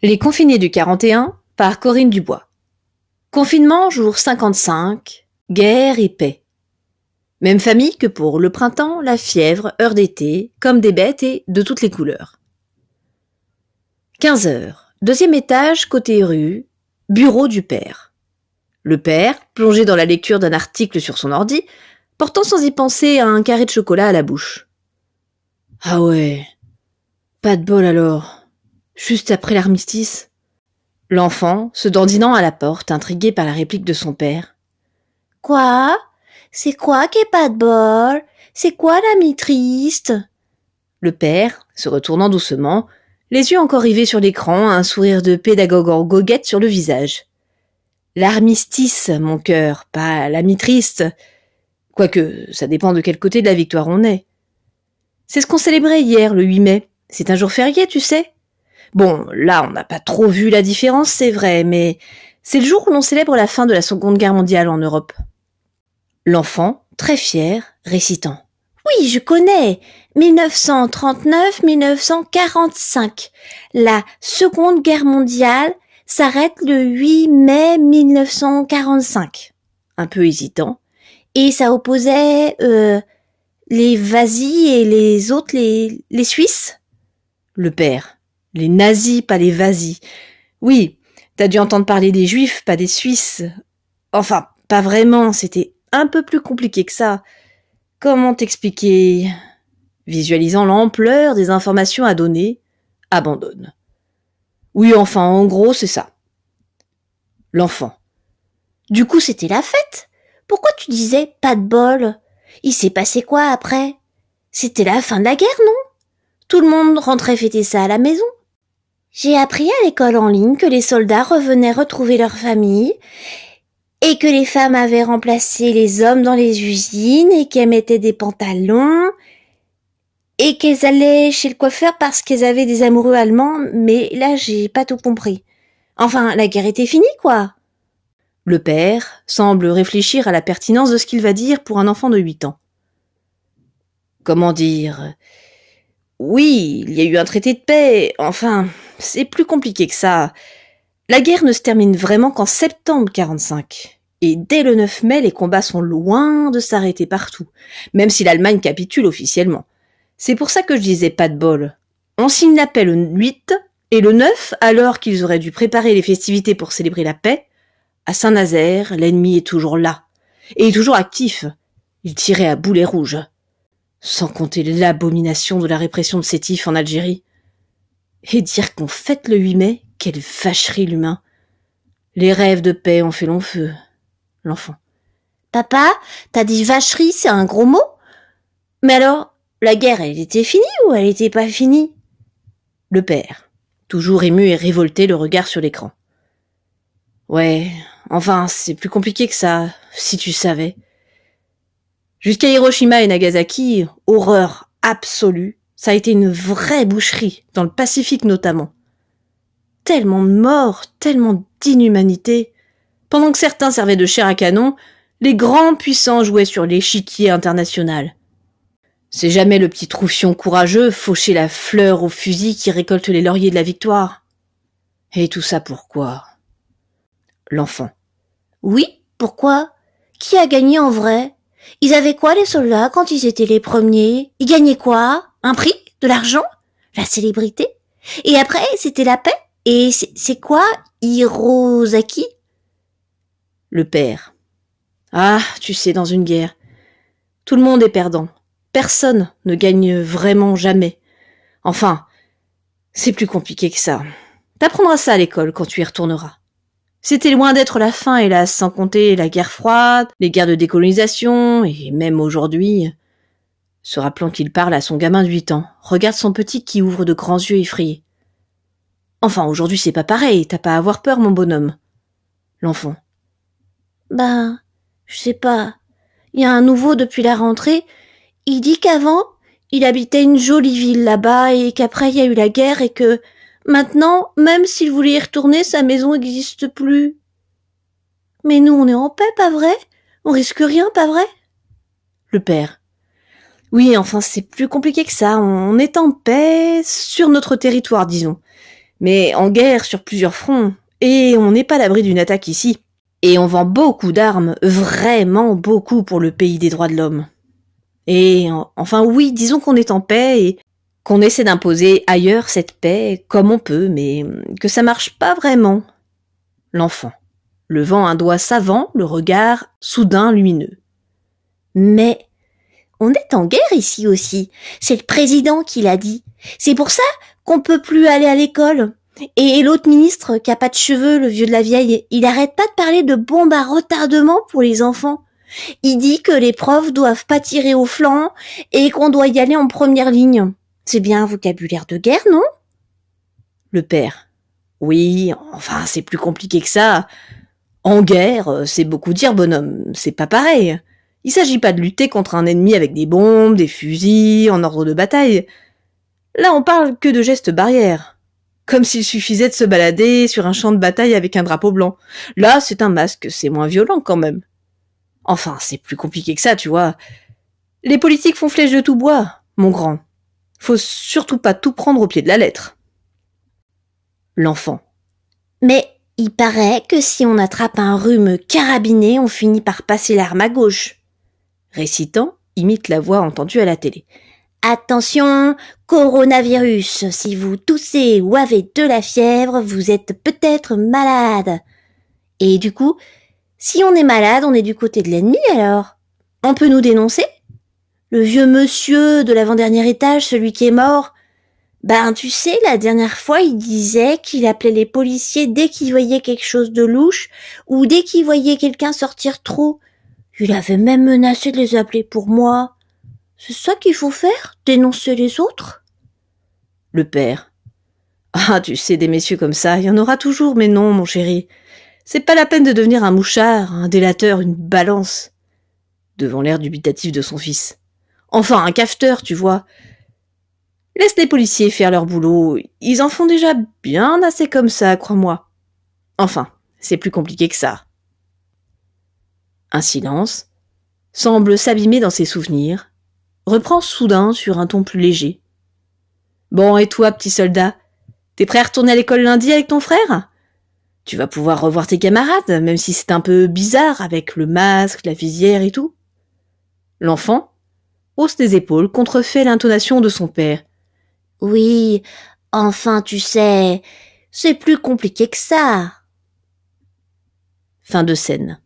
Les confinés du 41 par Corinne Dubois. Confinement jour 55, guerre et paix. Même famille que pour le printemps, la fièvre, heure d'été, comme des bêtes et de toutes les couleurs. 15 heures, deuxième étage, côté rue, bureau du père. Le père, plongé dans la lecture d'un article sur son ordi, portant sans y penser un carré de chocolat à la bouche. Ah ouais, pas de bol alors juste après l'armistice. L'enfant, se dandinant à la porte, intrigué par la réplique de son père. Quoi? C'est quoi qui est pas de bol? C'est quoi l'ami triste? Le père, se retournant doucement, les yeux encore rivés sur l'écran, un sourire de pédagogue en goguette sur le visage. L'armistice, mon cœur, pas l'ami triste. Quoique, ça dépend de quel côté de la victoire on est. C'est ce qu'on célébrait hier, le 8 mai. C'est un jour férié, tu sais? Bon, là, on n'a pas trop vu la différence, c'est vrai, mais c'est le jour où l'on célèbre la fin de la Seconde Guerre mondiale en Europe. L'enfant, très fier, récitant. Oui, je connais. 1939-1945. La Seconde Guerre mondiale s'arrête le 8 mai 1945. Un peu hésitant. Et ça opposait euh, les Vasis et les autres, les, les Suisses? Le père. Les nazis, pas les vasis. Oui, t'as dû entendre parler des juifs, pas des Suisses. Enfin, pas vraiment, c'était un peu plus compliqué que ça. Comment t'expliquer? Visualisant l'ampleur des informations à donner, abandonne. Oui, enfin, en gros, c'est ça. L'enfant. Du coup, c'était la fête? Pourquoi tu disais pas de bol Il s'est passé quoi après? C'était la fin de la guerre, non? Tout le monde rentrait fêter ça à la maison? J'ai appris à l'école en ligne que les soldats revenaient retrouver leur famille et que les femmes avaient remplacé les hommes dans les usines et qu'elles mettaient des pantalons et qu'elles allaient chez le coiffeur parce qu'elles avaient des amoureux allemands, mais là j'ai pas tout compris. Enfin, la guerre était finie, quoi. Le père semble réfléchir à la pertinence de ce qu'il va dire pour un enfant de huit ans. Comment dire? Oui, il y a eu un traité de paix, enfin, c'est plus compliqué que ça. La guerre ne se termine vraiment qu'en septembre 45. Et dès le 9 mai, les combats sont loin de s'arrêter partout, même si l'Allemagne capitule officiellement. C'est pour ça que je disais pas de bol. On signe la paix le 8, et le 9, alors qu'ils auraient dû préparer les festivités pour célébrer la paix, à Saint-Nazaire, l'ennemi est toujours là. Et toujours actif. Il tirait à boulet rouge. Sans compter l'abomination de la répression de Sétif en Algérie. Et dire qu'on fête le 8 mai, quelle vacherie l'humain. Les rêves de paix ont fait long feu. L'enfant. Papa, t'as dit vacherie, c'est un gros mot? Mais alors, la guerre, elle était finie ou elle était pas finie? Le père, toujours ému et révolté, le regard sur l'écran. Ouais, enfin, c'est plus compliqué que ça, si tu savais. Jusqu'à Hiroshima et Nagasaki, horreur absolue, ça a été une vraie boucherie, dans le Pacifique notamment. Tellement de morts, tellement d'inhumanité. Pendant que certains servaient de chair à canon, les grands puissants jouaient sur l'échiquier international. C'est jamais le petit troufion courageux faucher la fleur au fusil qui récolte les lauriers de la victoire. Et tout ça pourquoi? L'enfant. Oui, pourquoi? Qui a gagné en vrai? Ils avaient quoi les soldats quand ils étaient les premiers? Ils gagnaient quoi? Un prix De l'argent La célébrité Et après, c'était la paix Et c'est quoi Hirosaki Le père. Ah, tu sais, dans une guerre, tout le monde est perdant. Personne ne gagne vraiment jamais. Enfin, c'est plus compliqué que ça. T'apprendras ça à l'école quand tu y retourneras. C'était loin d'être la fin, hélas, sans compter la guerre froide, les guerres de décolonisation, et même aujourd'hui, se rappelant qu'il parle à son gamin de huit ans, regarde son petit qui ouvre de grands yeux effrayés. Enfin, aujourd'hui c'est pas pareil, t'as pas à avoir peur, mon bonhomme. L'enfant. Ben, je sais pas. Il y a un nouveau depuis la rentrée. Il dit qu'avant, il habitait une jolie ville là-bas et qu'après il y a eu la guerre et que maintenant, même s'il voulait y retourner, sa maison n'existe plus. Mais nous, on est en paix, pas vrai? On risque rien, pas vrai? Le père. Oui, enfin, c'est plus compliqué que ça. On est en paix sur notre territoire, disons. Mais en guerre sur plusieurs fronts, et on n'est pas à l'abri d'une attaque ici. Et on vend beaucoup d'armes, vraiment beaucoup pour le pays des droits de l'homme. Et enfin oui, disons qu'on est en paix et qu'on essaie d'imposer ailleurs cette paix comme on peut, mais que ça marche pas vraiment. L'enfant, levant un doigt savant, le regard soudain lumineux. Mais on est en guerre ici aussi. C'est le président qui l'a dit. C'est pour ça qu'on peut plus aller à l'école. Et l'autre ministre qui a pas de cheveux, le vieux de la vieille, il arrête pas de parler de bombes à retardement pour les enfants. Il dit que les profs doivent pas tirer au flanc et qu'on doit y aller en première ligne. C'est bien un vocabulaire de guerre, non? Le père. Oui, enfin, c'est plus compliqué que ça. En guerre, c'est beaucoup dire, bonhomme. C'est pas pareil. Il s'agit pas de lutter contre un ennemi avec des bombes, des fusils, en ordre de bataille. Là, on parle que de gestes barrières. Comme s'il suffisait de se balader sur un champ de bataille avec un drapeau blanc. Là, c'est un masque, c'est moins violent quand même. Enfin, c'est plus compliqué que ça, tu vois. Les politiques font flèche de tout bois, mon grand. Faut surtout pas tout prendre au pied de la lettre. L'enfant. Mais il paraît que si on attrape un rhume carabiné, on finit par passer l'arme à gauche. Récitant, imite la voix entendue à la télé. Attention, coronavirus, si vous toussez ou avez de la fièvre, vous êtes peut-être malade. Et du coup, si on est malade, on est du côté de l'ennemi alors. On peut nous dénoncer? Le vieux monsieur de l'avant-dernier étage, celui qui est mort, ben tu sais, la dernière fois il disait qu'il appelait les policiers dès qu'il voyait quelque chose de louche ou dès qu'il voyait quelqu'un sortir trop. Il avait même menacé de les appeler pour moi. C'est ça qu'il faut faire? Dénoncer les autres? Le père. Ah, tu sais, des messieurs comme ça, il y en aura toujours, mais non, mon chéri. C'est pas la peine de devenir un mouchard, un délateur, une balance. Devant l'air dubitatif de son fils. Enfin, un cafeteur, tu vois. Laisse les policiers faire leur boulot. Ils en font déjà bien assez comme ça, crois-moi. Enfin, c'est plus compliqué que ça. Un silence semble s'abîmer dans ses souvenirs, reprend soudain sur un ton plus léger. Bon, et toi, petit soldat, t'es prêt à retourner à l'école lundi avec ton frère? Tu vas pouvoir revoir tes camarades, même si c'est un peu bizarre avec le masque, la visière et tout. L'enfant hausse les épaules, contrefait l'intonation de son père. Oui, enfin, tu sais, c'est plus compliqué que ça. Fin de scène.